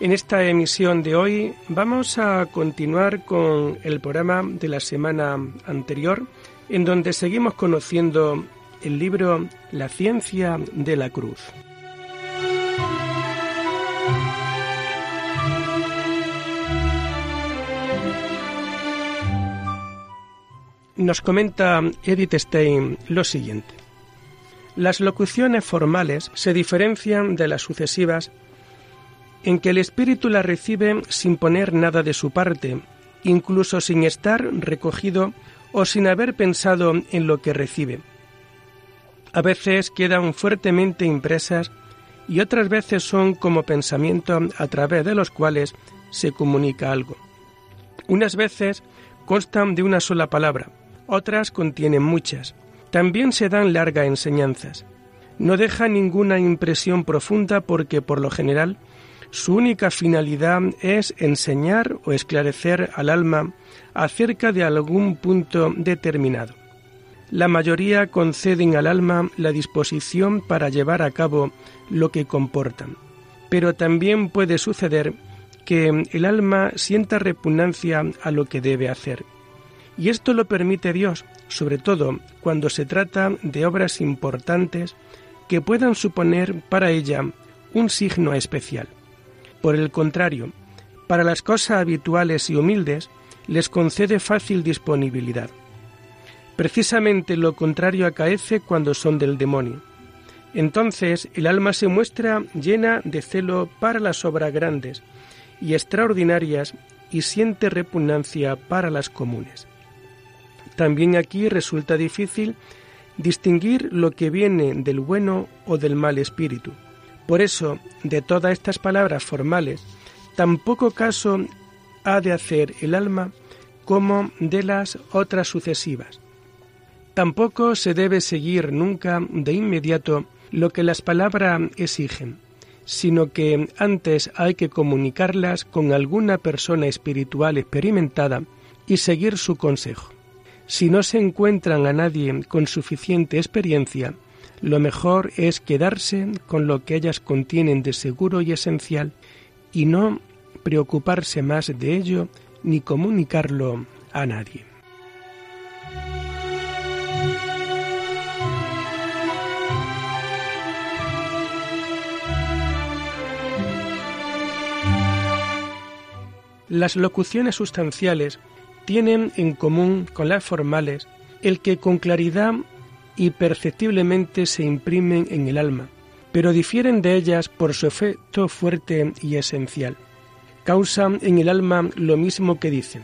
En esta emisión de hoy vamos a continuar con el programa de la semana anterior, en donde seguimos conociendo el libro La ciencia de la cruz. Nos comenta Edith Stein lo siguiente. Las locuciones formales se diferencian de las sucesivas en que el espíritu la recibe sin poner nada de su parte, incluso sin estar recogido o sin haber pensado en lo que recibe. A veces quedan fuertemente impresas y otras veces son como pensamiento a través de los cuales se comunica algo. Unas veces constan de una sola palabra, otras contienen muchas. También se dan largas enseñanzas. No deja ninguna impresión profunda porque por lo general su única finalidad es enseñar o esclarecer al alma acerca de algún punto determinado. La mayoría conceden al alma la disposición para llevar a cabo lo que comportan, pero también puede suceder que el alma sienta repugnancia a lo que debe hacer. Y esto lo permite Dios, sobre todo cuando se trata de obras importantes que puedan suponer para ella un signo especial. Por el contrario, para las cosas habituales y humildes les concede fácil disponibilidad. Precisamente lo contrario acaece cuando son del demonio. Entonces el alma se muestra llena de celo para las obras grandes y extraordinarias y siente repugnancia para las comunes. También aquí resulta difícil distinguir lo que viene del bueno o del mal espíritu por eso, de todas estas palabras formales, tan poco caso ha de hacer el alma como de las otras sucesivas. Tampoco se debe seguir nunca de inmediato lo que las palabras exigen, sino que antes hay que comunicarlas con alguna persona espiritual experimentada y seguir su consejo. Si no se encuentran a nadie con suficiente experiencia, lo mejor es quedarse con lo que ellas contienen de seguro y esencial y no preocuparse más de ello ni comunicarlo a nadie. Las locuciones sustanciales tienen en común con las formales el que con claridad y perceptiblemente se imprimen en el alma, pero difieren de ellas por su efecto fuerte y esencial. Causan en el alma lo mismo que dicen.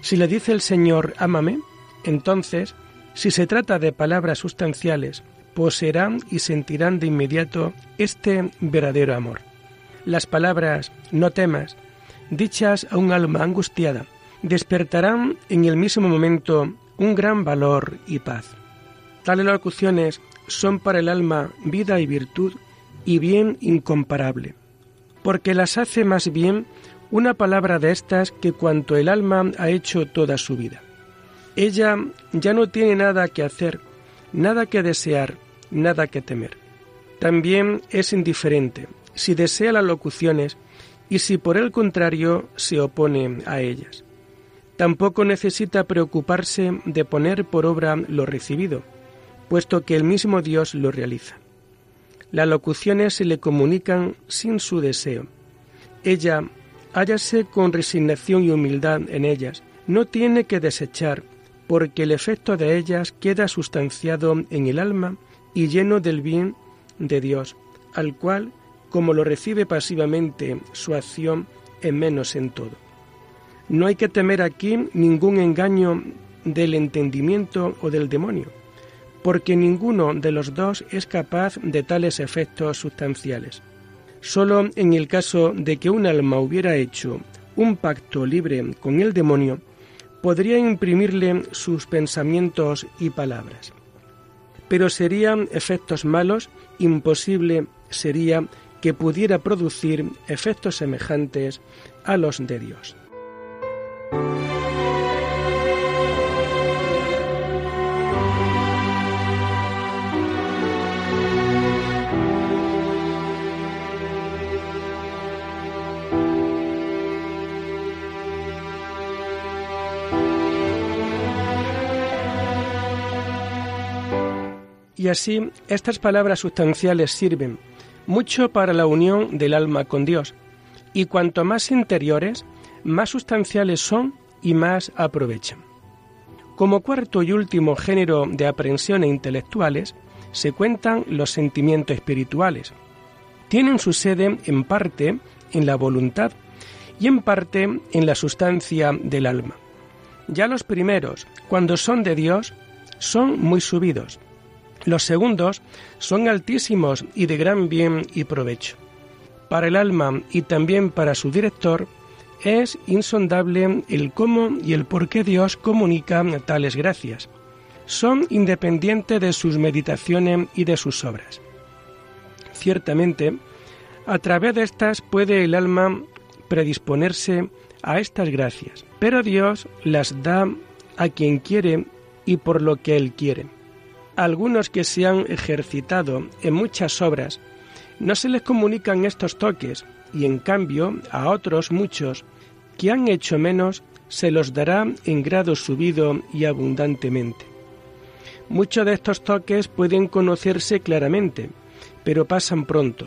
Si le dice el Señor, ámame, entonces, si se trata de palabras sustanciales, poseerán y sentirán de inmediato este verdadero amor. Las palabras no temas, dichas a un alma angustiada, despertarán en el mismo momento un gran valor y paz. Tales locuciones son para el alma vida y virtud y bien incomparable, porque las hace más bien una palabra de estas que cuanto el alma ha hecho toda su vida. Ella ya no tiene nada que hacer, nada que desear, nada que temer. También es indiferente si desea las locuciones y si por el contrario se opone a ellas. Tampoco necesita preocuparse de poner por obra lo recibido, puesto que el mismo Dios lo realiza. Las locuciones se le comunican sin su deseo. Ella, hállase con resignación y humildad en ellas, no tiene que desechar, porque el efecto de ellas queda sustanciado en el alma y lleno del bien de Dios, al cual, como lo recibe pasivamente, su acción es menos en todo. No hay que temer aquí ningún engaño del entendimiento o del demonio, porque ninguno de los dos es capaz de tales efectos sustanciales. Solo en el caso de que un alma hubiera hecho un pacto libre con el demonio, podría imprimirle sus pensamientos y palabras. Pero serían efectos malos, imposible sería que pudiera producir efectos semejantes a los de Dios. Así, estas palabras sustanciales sirven mucho para la unión del alma con Dios, y cuanto más interiores, más sustanciales son y más aprovechan. Como cuarto y último género de aprehensiones intelectuales, se cuentan los sentimientos espirituales. Tienen su sede en parte en la voluntad y en parte en la sustancia del alma. Ya los primeros, cuando son de Dios, son muy subidos, los segundos son altísimos y de gran bien y provecho. Para el alma y también para su director es insondable el cómo y el por qué Dios comunica tales gracias. Son independientes de sus meditaciones y de sus obras. Ciertamente, a través de estas puede el alma predisponerse a estas gracias, pero Dios las da a quien quiere y por lo que Él quiere algunos que se han ejercitado en muchas obras, no se les comunican estos toques y en cambio a otros muchos que han hecho menos se los dará en grado subido y abundantemente. Muchos de estos toques pueden conocerse claramente, pero pasan pronto.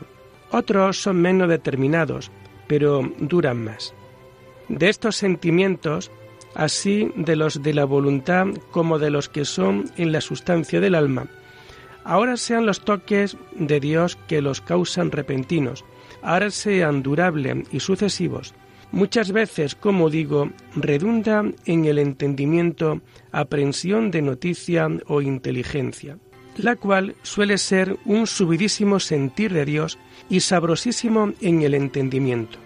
Otros son menos determinados, pero duran más. De estos sentimientos así de los de la voluntad como de los que son en la sustancia del alma. Ahora sean los toques de Dios que los causan repentinos, ahora sean durables y sucesivos. Muchas veces, como digo, redunda en el entendimiento, aprensión de noticia o inteligencia, la cual suele ser un subidísimo sentir de Dios y sabrosísimo en el entendimiento,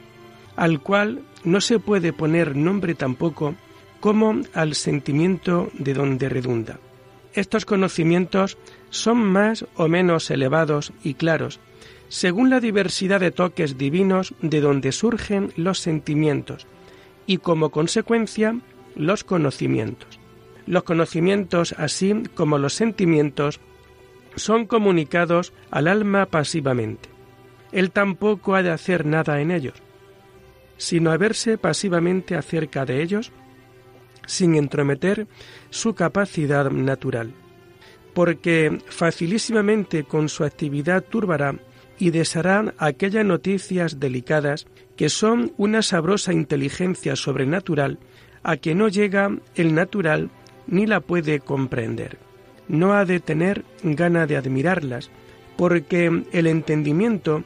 al cual no se puede poner nombre tampoco como al sentimiento de donde redunda. Estos conocimientos son más o menos elevados y claros, según la diversidad de toques divinos de donde surgen los sentimientos y como consecuencia los conocimientos. Los conocimientos, así como los sentimientos, son comunicados al alma pasivamente. Él tampoco ha de hacer nada en ellos, sino a verse pasivamente acerca de ellos sin entrometer su capacidad natural, porque facilísimamente con su actividad turbará y deshará aquellas noticias delicadas que son una sabrosa inteligencia sobrenatural a que no llega el natural ni la puede comprender. No ha de tener gana de admirarlas, porque el entendimiento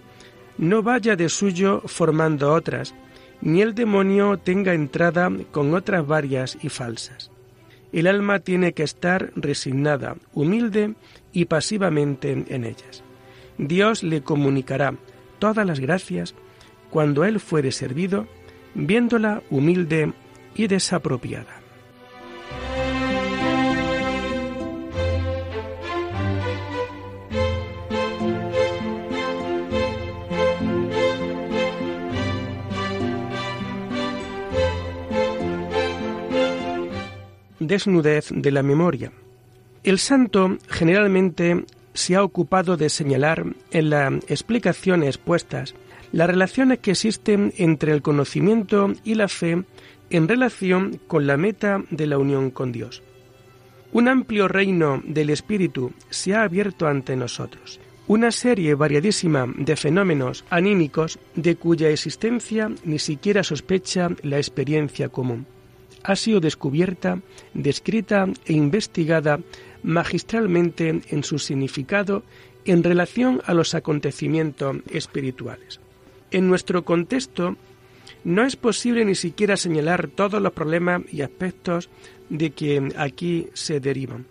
no vaya de suyo formando otras, ni el demonio tenga entrada con otras varias y falsas. El alma tiene que estar resignada, humilde y pasivamente en ellas. Dios le comunicará todas las gracias cuando Él fuere servido, viéndola humilde y desapropiada. Desnudez de la memoria. El santo generalmente se ha ocupado de señalar en las explicaciones puestas las relaciones que existen entre el conocimiento y la fe en relación con la meta de la unión con Dios. Un amplio reino del Espíritu se ha abierto ante nosotros, una serie variadísima de fenómenos anímicos de cuya existencia ni siquiera sospecha la experiencia común ha sido descubierta, descrita e investigada magistralmente en su significado en relación a los acontecimientos espirituales. En nuestro contexto, no es posible ni siquiera señalar todos los problemas y aspectos de que aquí se derivan.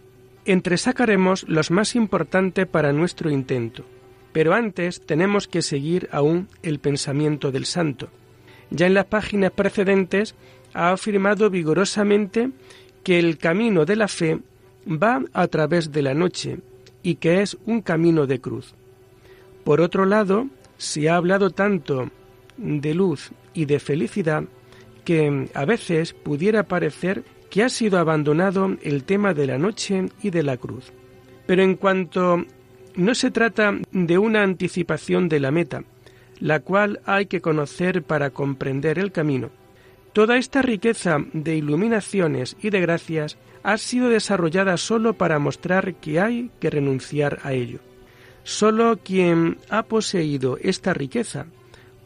Entresacaremos los más importantes para nuestro intento, pero antes tenemos que seguir aún el pensamiento del santo, Ya en las páginas precedentes ha afirmado vigorosamente que el camino de la fe va a través de la noche y que es un camino de cruz. Por otro lado, se ha hablado tanto de luz y de felicidad que a veces pudiera parecer que ha sido abandonado el tema de la noche y de la cruz. Pero en cuanto no se trata de una anticipación de la meta, la cual hay que conocer para comprender el camino, toda esta riqueza de iluminaciones y de gracias ha sido desarrollada sólo para mostrar que hay que renunciar a ello. Sólo quien ha poseído esta riqueza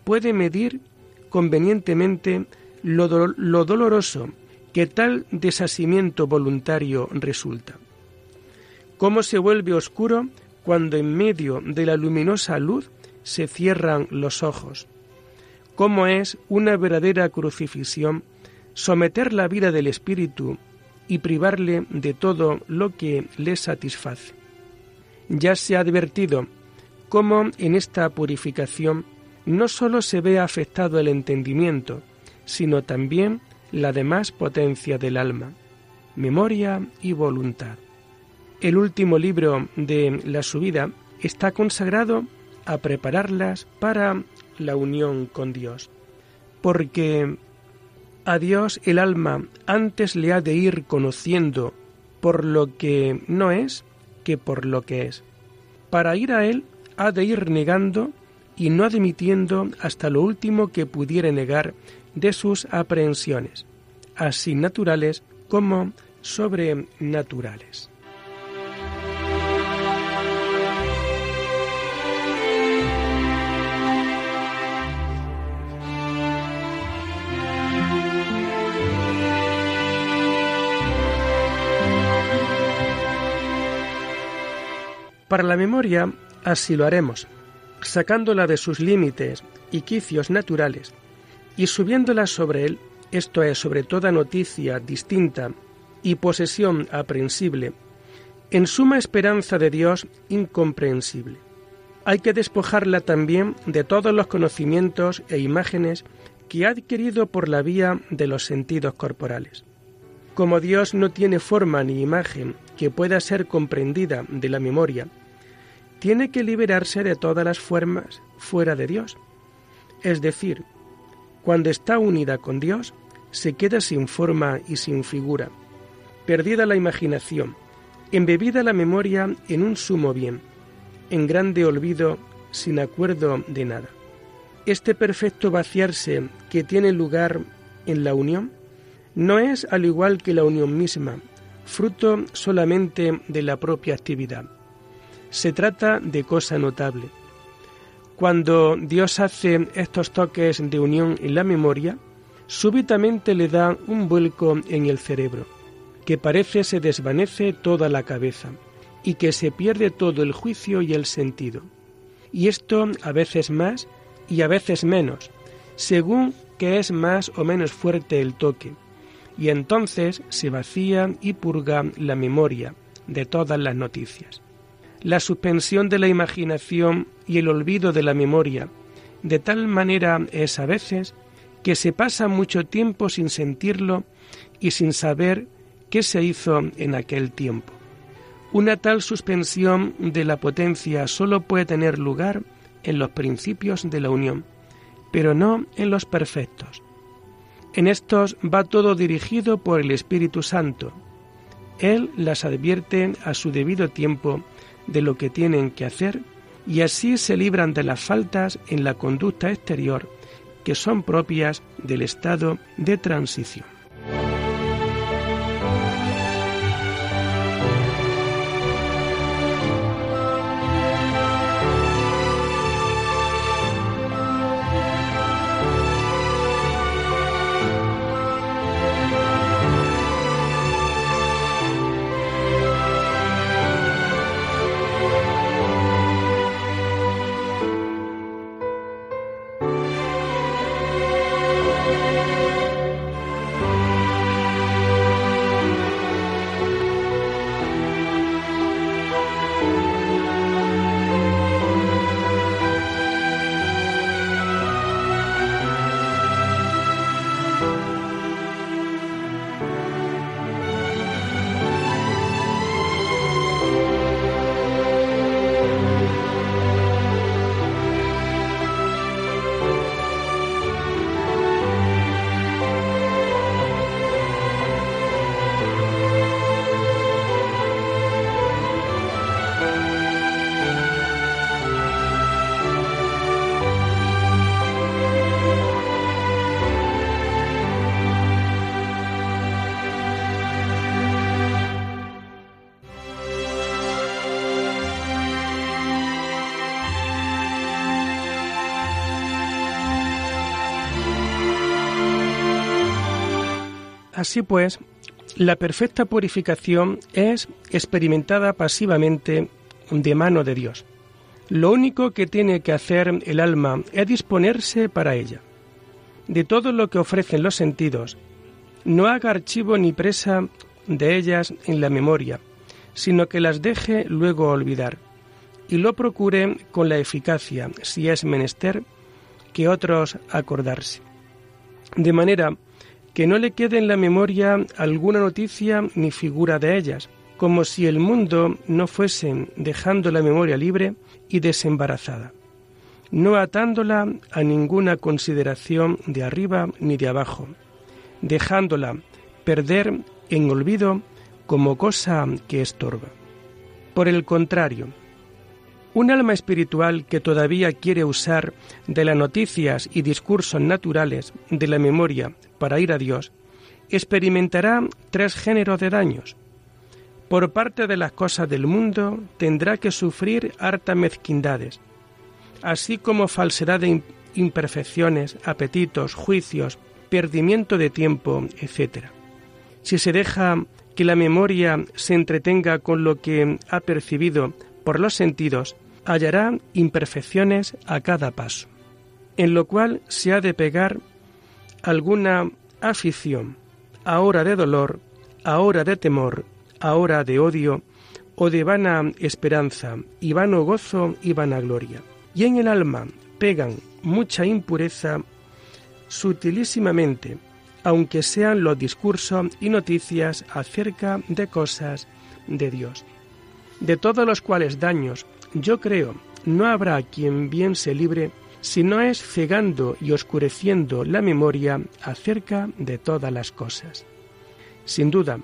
puede medir convenientemente lo, doloroso que tal desasimiento voluntario resulta. Cómo se vuelve oscuro cuando en medio de la luminosa luz se cierran los ojos. Cómo es una verdadera crucifixión someter la vida del espíritu y privarle de todo lo que le satisface. Ya se ha advertido cómo en esta purificación no sólo se ve afectado el entendimiento, sino también la demás potencia del alma, memoria y voluntad. El último libro de la subida está consagrado a prepararlas para la unión con Dios, porque a Dios el alma antes le ha de ir conociendo por lo que no es que por lo que es. Para ir a Él ha de ir negando y no admitiendo hasta lo último que pudiere negar de sus aprehensiones, así naturales como sobrenaturales. Para la memoria así lo haremos, sacándola de sus límites y quicios naturales y subiéndola sobre él, esto es, sobre toda noticia distinta y posesión aprensible, en suma esperanza de Dios incomprensible. Hay que despojarla también de todos los conocimientos e imágenes que ha adquirido por la vía de los sentidos corporales. Como Dios no tiene forma ni imagen que pueda ser comprendida de la memoria, tiene que liberarse de todas las formas fuera de Dios. Es decir, cuando está unida con Dios, se queda sin forma y sin figura, perdida la imaginación, embebida la memoria en un sumo bien, en grande olvido, sin acuerdo de nada. Este perfecto vaciarse que tiene lugar en la unión no es, al igual que la unión misma, fruto solamente de la propia actividad. Se trata de cosa notable. Cuando Dios hace estos toques de unión en la memoria, súbitamente le da un vuelco en el cerebro, que parece se desvanece toda la cabeza y que se pierde todo el juicio y el sentido. Y esto a veces más y a veces menos, según que es más o menos fuerte el toque y entonces se vacía y purga la memoria de todas las noticias. La suspensión de la imaginación y el olvido de la memoria de tal manera es a veces que se pasa mucho tiempo sin sentirlo y sin saber qué se hizo en aquel tiempo. Una tal suspensión de la potencia sólo puede tener lugar en los principios de la unión, pero no en los perfectos. En estos va todo dirigido por el Espíritu Santo. Él las advierte a su debido tiempo de lo que tienen que hacer y así se libran de las faltas en la conducta exterior que son propias del estado de transición. Así pues, la perfecta purificación es experimentada pasivamente de mano de Dios. Lo único que tiene que hacer el alma es disponerse para ella. De todo lo que ofrecen los sentidos, no haga archivo ni presa de ellas en la memoria, sino que las deje luego olvidar, y lo procure con la eficacia, si es menester, que otros acordarse. De manera que no le quede en la memoria alguna noticia ni figura de ellas, como si el mundo no fuese dejando la memoria libre y desembarazada, no atándola a ninguna consideración de arriba ni de abajo, dejándola perder en olvido como cosa que estorba. Por el contrario, un alma espiritual que todavía quiere usar de las noticias y discursos naturales de la memoria para ir a Dios, experimentará tres géneros de daños. Por parte de las cosas del mundo tendrá que sufrir hartas mezquindades, así como falsedad de imperfecciones, apetitos, juicios, perdimiento de tiempo, etc. Si se deja que la memoria se entretenga con lo que ha percibido por los sentidos, hallará imperfecciones a cada paso, en lo cual se ha de pegar alguna afición, ahora de dolor, ahora de temor, ahora de odio, o de vana esperanza, y vano gozo y vanagloria. Y en el alma pegan mucha impureza sutilísimamente, aunque sean los discursos y noticias acerca de cosas de Dios, de todos los cuales daños, yo creo, no habrá quien bien se libre si no es cegando y oscureciendo la memoria acerca de todas las cosas. Sin duda,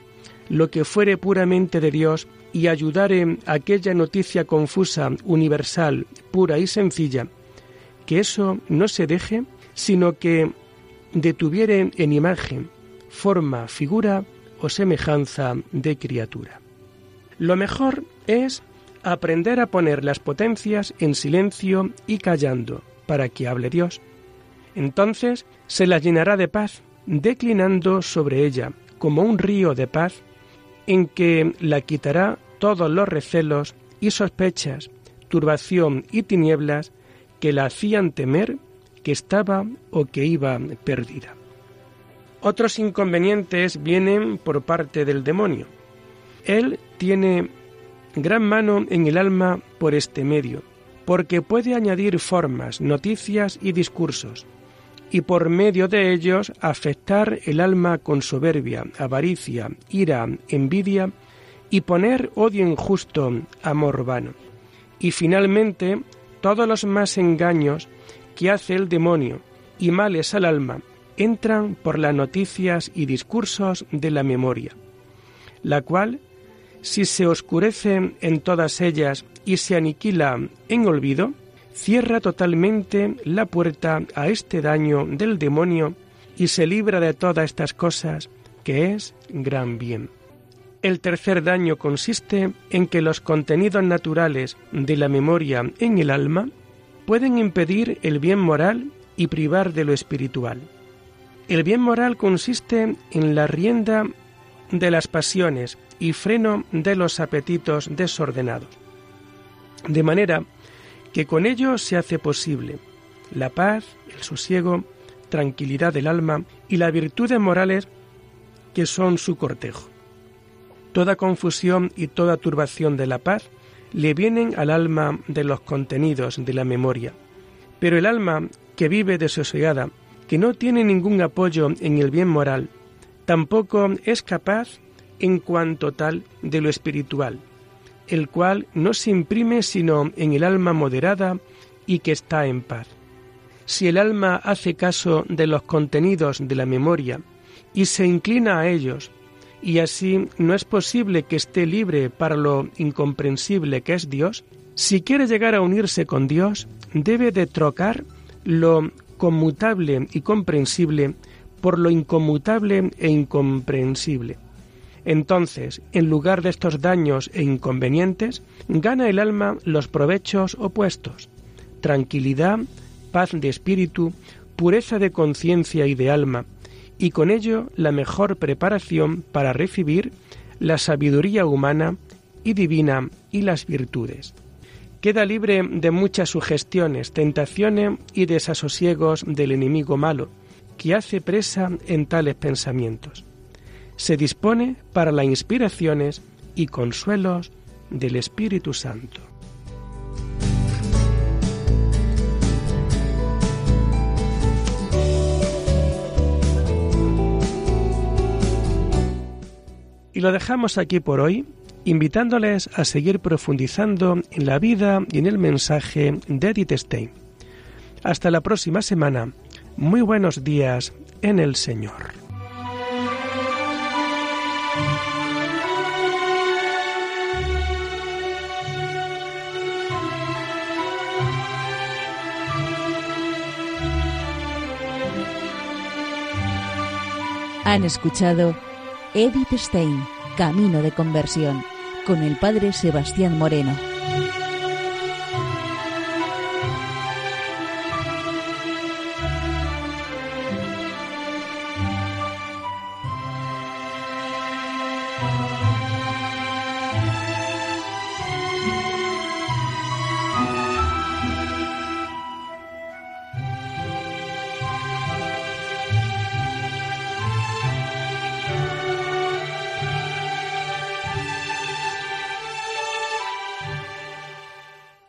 lo que fuere puramente de Dios y ayudare aquella noticia confusa, universal, pura y sencilla, que eso no se deje, sino que detuviere en imagen, forma, figura o semejanza de criatura. Lo mejor es aprender a poner las potencias en silencio y callando, para que hable Dios. Entonces se la llenará de paz, declinando sobre ella como un río de paz, en que la quitará todos los recelos y sospechas, turbación y tinieblas que la hacían temer que estaba o que iba perdida. Otros inconvenientes vienen por parte del demonio. Él tiene gran mano en el alma por este medio, porque puede añadir formas, noticias y discursos, y por medio de ellos afectar el alma con soberbia, avaricia, ira, envidia, y poner odio injusto, amor vano. Y finalmente, todos los más engaños que hace el demonio y males al alma entran por las noticias y discursos de la memoria, la cual, si se oscurece en todas ellas y se aniquila en olvido, cierra totalmente la puerta a este daño del demonio y se libra de todas estas cosas, que es gran bien. El tercer daño consiste en que los contenidos naturales de la memoria en el alma pueden impedir el bien moral y privar de lo espiritual. El bien moral consiste en la rienda de las pasiones y freno de los apetitos desordenados de manera que con ello se hace posible la paz, el sosiego, tranquilidad del alma y las virtudes morales que son su cortejo. Toda confusión y toda turbación de la paz le vienen al alma de los contenidos de la memoria, pero el alma que vive desosegada, que no tiene ningún apoyo en el bien moral, tampoco es capaz en cuanto tal de lo espiritual, el cual no se imprime sino en el alma moderada y que está en paz. Si el alma hace caso de los contenidos de la memoria y se inclina a ellos, y así no es posible que esté libre para lo incomprensible que es Dios, si quiere llegar a unirse con Dios, debe de trocar lo conmutable y comprensible por lo inconmutable e incomprensible. Entonces, en lugar de estos daños e inconvenientes, gana el alma los provechos opuestos, tranquilidad, paz de espíritu, pureza de conciencia y de alma, y con ello la mejor preparación para recibir la sabiduría humana y divina y las virtudes. Queda libre de muchas sugestiones, tentaciones y desasosiegos del enemigo malo, que hace presa en tales pensamientos. Se dispone para las inspiraciones y consuelos del Espíritu Santo. Y lo dejamos aquí por hoy, invitándoles a seguir profundizando en la vida y en el mensaje de Edith Stein. Hasta la próxima semana. Muy buenos días en el Señor. Han escuchado Edith Stein, Camino de Conversión, con el Padre Sebastián Moreno.